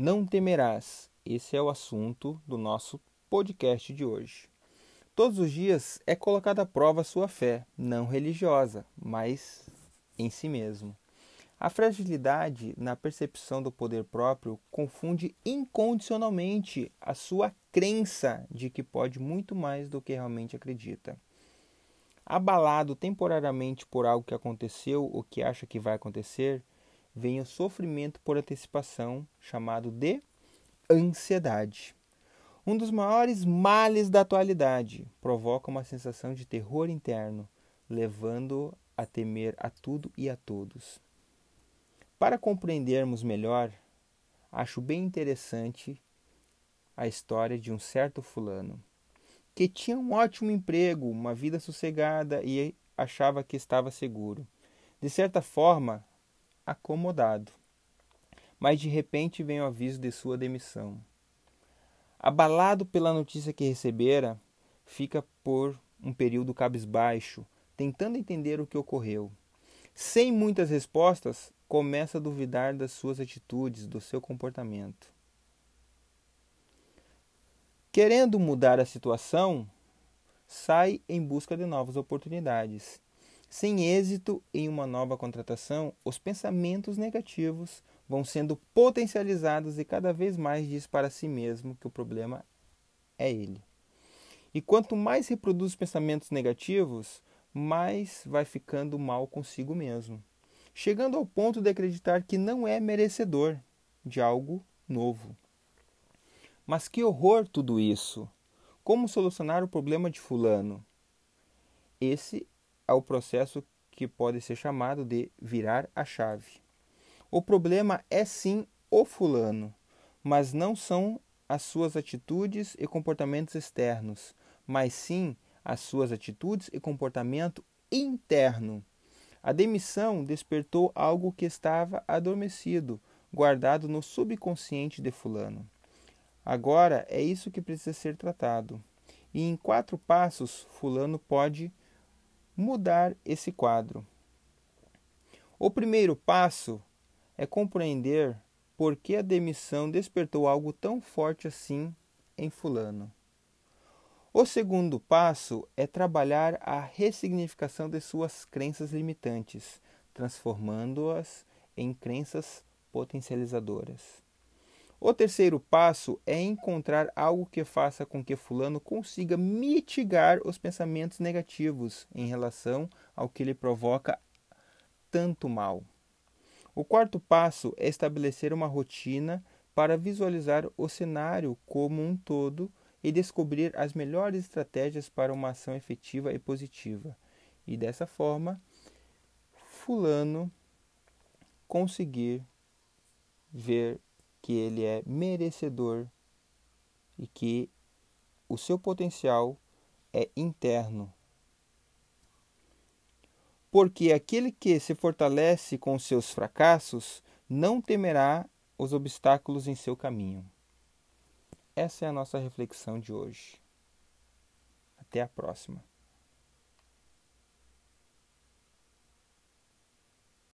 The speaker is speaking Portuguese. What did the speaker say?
Não temerás. Esse é o assunto do nosso podcast de hoje. Todos os dias é colocada à prova a sua fé, não religiosa, mas em si mesmo. A fragilidade na percepção do poder próprio confunde incondicionalmente a sua crença de que pode muito mais do que realmente acredita. Abalado temporariamente por algo que aconteceu ou que acha que vai acontecer, vem o sofrimento por antecipação, chamado de ansiedade. Um dos maiores males da atualidade provoca uma sensação de terror interno, levando a temer a tudo e a todos. Para compreendermos melhor, acho bem interessante a história de um certo fulano que tinha um ótimo emprego, uma vida sossegada e achava que estava seguro. De certa forma, acomodado. Mas de repente vem o aviso de sua demissão. Abalado pela notícia que recebera, fica por um período cabisbaixo, tentando entender o que ocorreu. Sem muitas respostas, começa a duvidar das suas atitudes, do seu comportamento. Querendo mudar a situação, sai em busca de novas oportunidades. Sem êxito em uma nova contratação, os pensamentos negativos vão sendo potencializados e cada vez mais diz para si mesmo que o problema é ele. E quanto mais reproduz pensamentos negativos, mais vai ficando mal consigo mesmo, chegando ao ponto de acreditar que não é merecedor de algo novo. Mas que horror tudo isso! Como solucionar o problema de Fulano? Esse é o processo que pode ser chamado de virar a chave. O problema é sim o Fulano, mas não são as suas atitudes e comportamentos externos, mas sim as suas atitudes e comportamento interno. A demissão despertou algo que estava adormecido, guardado no subconsciente de Fulano. Agora é isso que precisa ser tratado. E em quatro passos, Fulano pode mudar esse quadro. O primeiro passo é compreender por que a demissão despertou algo tão forte assim em Fulano. O segundo passo é trabalhar a ressignificação de suas crenças limitantes, transformando-as em crenças potencializadoras. O terceiro passo é encontrar algo que faça com que Fulano consiga mitigar os pensamentos negativos em relação ao que lhe provoca tanto mal. O quarto passo é estabelecer uma rotina para visualizar o cenário como um todo e descobrir as melhores estratégias para uma ação efetiva e positiva. E dessa forma, Fulano conseguir ver que ele é merecedor e que o seu potencial é interno. Porque aquele que se fortalece com seus fracassos não temerá os obstáculos em seu caminho. Essa é a nossa reflexão de hoje. Até a próxima.